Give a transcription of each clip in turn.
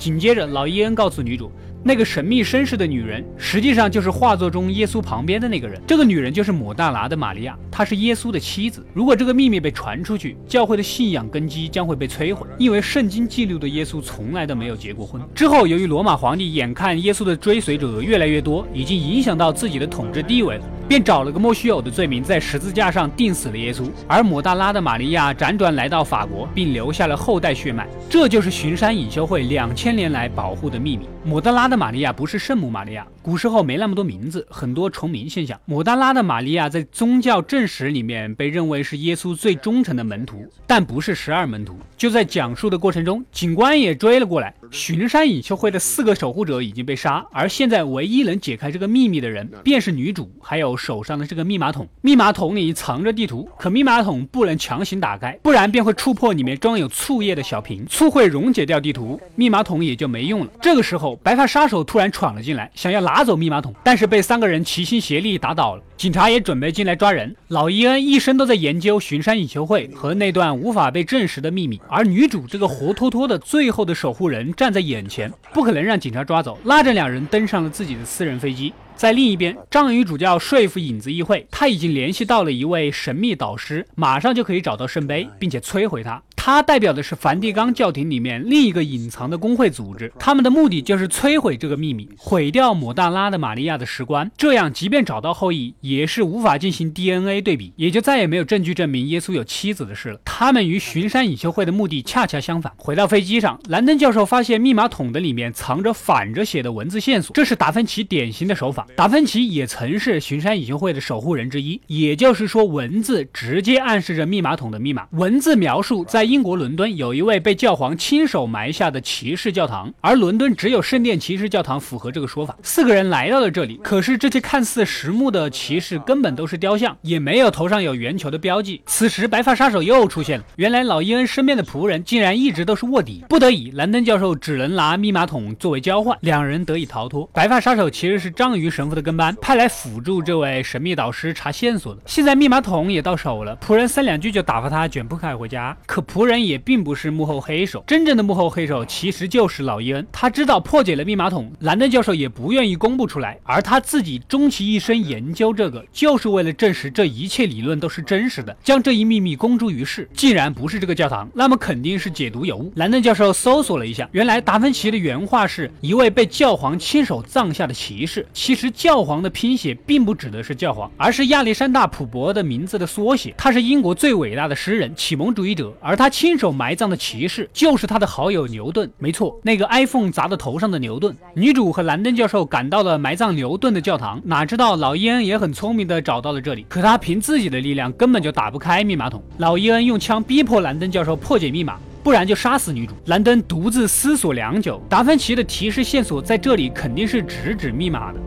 紧接着，老伊恩告诉女主。那个神秘绅士的女人，实际上就是画作中耶稣旁边的那个人。这个女人就是抹大拉的玛利亚，她是耶稣的妻子。如果这个秘密被传出去，教会的信仰根基将会被摧毁，因为圣经记录的耶稣从来都没有结过婚。之后，由于罗马皇帝眼看耶稣的追随者越来越多，已经影响到自己的统治地位了，便找了个莫须有的罪名，在十字架上钉死了耶稣。而抹大拉的玛利亚辗转来到法国，并留下了后代血脉。这就是巡山隐修会两千年来保护的秘密。抹大拉的玛利亚不是圣母玛利亚，古时候没那么多名字，很多重名现象。抹大拉的玛利亚在宗教正史里面被认为是耶稣最忠诚的门徒，但不是十二门徒。就在讲述的过程中，警官也追了过来。巡山隐修会的四个守护者已经被杀，而现在唯一能解开这个秘密的人，便是女主，还有手上的这个密码筒。密码筒里藏着地图，可密码筒不能强行打开，不然便会触破里面装有醋液的小瓶，醋会溶解掉地图，密码筒也就没用了。这个时候。白发杀手突然闯了进来，想要拿拿走密码筒，但是被三个人齐心协力打倒了。警察也准备进来抓人。老伊恩一生都在研究巡山隐修会和那段无法被证实的秘密，而女主这个活脱脱的最后的守护人站在眼前，不可能让警察抓走，拉着两人登上了自己的私人飞机。在另一边，章鱼主教说服影子议会，他已经联系到了一位神秘导师，马上就可以找到圣杯，并且摧毁它。他代表的是梵蒂冈教廷里面另一个隐藏的工会组织，他们的目的就是摧毁这个秘密，毁掉抹大拉的玛利亚的石棺，这样即便找到后裔，也是无法进行 DNA 对比，也就再也没有证据证明耶稣有妻子的事了。他们与巡山隐修会的目的恰恰相反。回到飞机上，兰登教授发现密码筒的里面藏着反着写的文字线索，这是达芬奇典型的手法。达芬奇也曾是巡山隐修会的守护人之一，也就是说，文字直接暗示着密码筒的密码。文字描述在。英国伦敦有一位被教皇亲手埋下的骑士教堂，而伦敦只有圣殿骑士教堂符合这个说法。四个人来到了这里，可是这些看似实木的骑士根本都是雕像，也没有头上有圆球的标记。此时，白发杀手又出现了。原来老伊恩身边的仆人竟然一直都是卧底。不得已，兰登教授只能拿密码筒作为交换，两人得以逃脱。白发杀手其实是章鱼神父的跟班，派来辅助这位神秘导师查线索的。现在密码筒也到手了，仆人三两句就打发他卷铺盖回家。可仆。仆人也并不是幕后黑手，真正的幕后黑手其实就是老伊恩。他知道破解了密码筒，兰登教授也不愿意公布出来，而他自己终其一生研究这个，就是为了证实这一切理论都是真实的，将这一秘密公诸于世。既然不是这个教堂，那么肯定是解读有误。兰登教授搜索了一下，原来达芬奇的原话是一位被教皇亲手葬下的骑士。其实教皇的拼写并不指的是教皇，而是亚历山大·普伯的名字的缩写。他是英国最伟大的诗人、启蒙主义者，而他。亲手埋葬的骑士就是他的好友牛顿，没错，那个 iPhone 砸到头上的牛顿。女主和兰登教授赶到了埋葬牛顿的教堂，哪知道老伊恩也很聪明的找到了这里，可他凭自己的力量根本就打不开密码筒。老伊恩用枪逼迫兰登教授破解密码，不然就杀死女主。兰登独自思索良久，达芬奇的提示线索在这里肯定是直指密码的。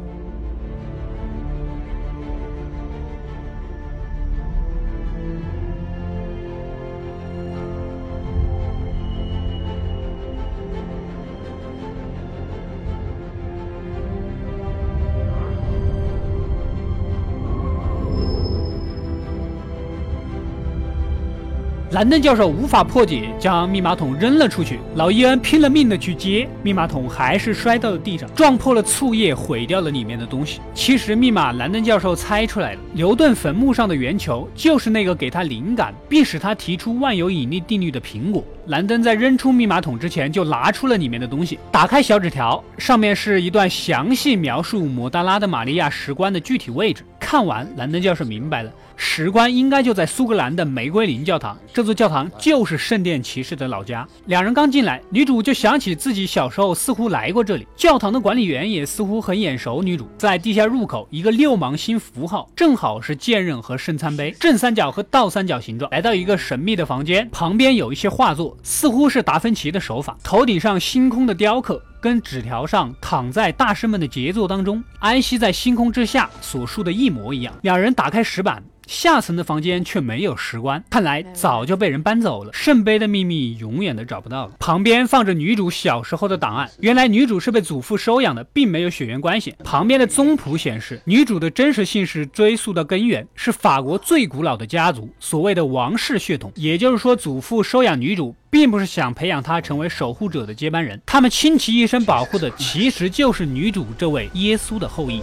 兰登教授无法破解，将密码筒扔了出去。老伊恩拼了命的去接，密码筒还是摔到了地上，撞破了醋液，毁掉了里面的东西。其实密码兰登教授猜出来了，牛顿坟墓上的圆球就是那个给他灵感，并使他提出万有引力定律的苹果。兰登在扔出密码筒之前就拿出了里面的东西，打开小纸条，上面是一段详细描述摩达拉的玛利亚石棺的具体位置。看完，兰登教授明白了。石棺应该就在苏格兰的玫瑰林教堂，这座教堂就是圣殿骑士的老家。两人刚进来，女主就想起自己小时候似乎来过这里，教堂的管理员也似乎很眼熟。女主在地下入口，一个六芒星符号，正好是剑刃和圣餐杯，正三角和倒三角形状。来到一个神秘的房间，旁边有一些画作，似乎是达芬奇的手法。头顶上星空的雕刻。跟纸条上躺在大师们的杰作当中，安息在星空之下所述的一模一样。两人打开石板，下层的房间却没有石棺，看来早就被人搬走了。圣杯的秘密永远都找不到了。旁边放着女主小时候的档案，原来女主是被祖父收养的，并没有血缘关系。旁边的宗谱显示，女主的真实姓氏追溯到根源是法国最古老的家族，所谓的王室血统。也就是说，祖父收养女主，并不是想培养她成为守护者的接班人，他们倾其一生保护的，其实就是女主这位耶稣的后裔。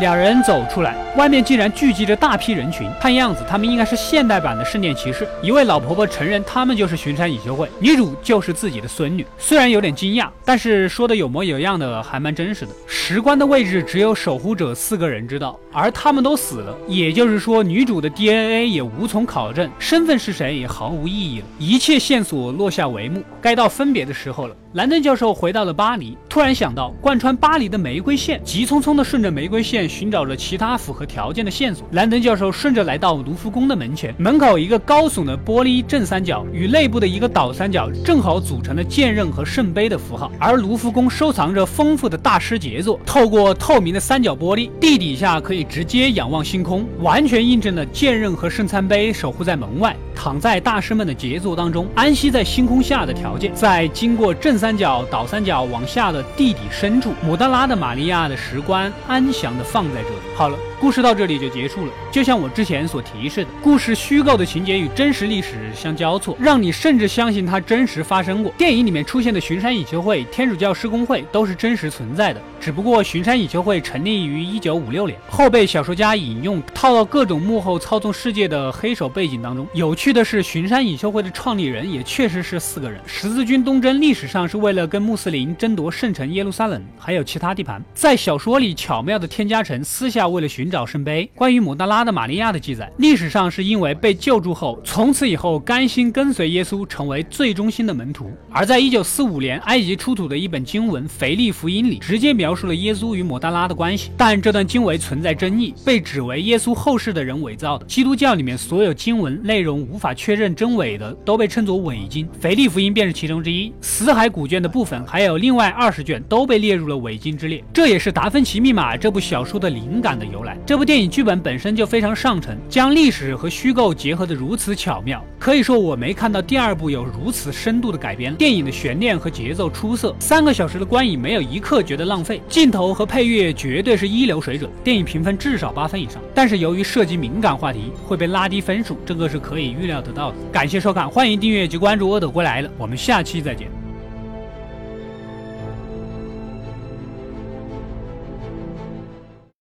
两人走出来，外面竟然聚集着大批人群。看样子，他们应该是现代版的圣殿骑士。一位老婆婆承认，他们就是巡山隐修会，女主就是自己的孙女。虽然有点惊讶，但是说的有模有样的，还蛮真实的。石棺的位置只有守护者四个人知道，而他们都死了，也就是说，女主的 DNA 也无从考证，身份是谁也毫无意义了。一切线索落下帷幕，该到分别的时候了。兰登教授回到了巴黎，突然想到贯穿巴黎的玫瑰线，急匆匆地顺着玫瑰线寻找着其他符合条件的线索。兰登教授顺着来到卢浮宫的门前，门口一个高耸的玻璃正三角与内部的一个倒三角正好组成了剑刃和圣杯的符号，而卢浮宫收藏着丰富的大师杰作。透过透明的三角玻璃，地底下可以直接仰望星空，完全印证了剑刃和圣餐杯守护在门外，躺在大师们的杰作当中，安息在星空下的条件。在经过正三角、倒三角往下的地底深处，姆德拉的玛利亚的石棺安详地放在这里。好了。故事到这里就结束了，就像我之前所提示的，故事虚构的情节与真实历史相交错，让你甚至相信它真实发生过。电影里面出现的巡山隐修会、天主教施工会都是真实存在的，只不过巡山隐修会成立于一九五六年，后被小说家引用套到各种幕后操纵世界的黑手背景当中。有趣的是，巡山隐修会的创立人也确实是四个人。十字军东征历史上是为了跟穆斯林争夺圣城耶路撒冷，还有其他地盘，在小说里巧妙的添加成私下为了寻。找圣杯。关于姆达拉的玛利亚的记载，历史上是因为被救助后，从此以后甘心跟随耶稣，成为最忠心的门徒。而在一九四五年，埃及出土的一本经文《腓力福音》里，直接描述了耶稣与姆达拉的关系。但这段经文存在争议，被指为耶稣后世的人伪造的。基督教里面所有经文内容无法确认真伪的，都被称作伪经，《腓力福音》便是其中之一。死海古卷的部分，还有另外二十卷，都被列入了伪经之列。这也是《达芬奇密码》这部小说的灵感的由来。这部电影剧本本身就非常上乘，将历史和虚构结合得如此巧妙，可以说我没看到第二部有如此深度的改编。电影的悬念和节奏出色，三个小时的观影没有一刻觉得浪费，镜头和配乐绝对是一流水准。电影评分至少八分以上，但是由于涉及敏感话题会被拉低分数，这个是可以预料得到的。感谢收看，欢迎订阅及关注恶斗归来了，我们下期再见。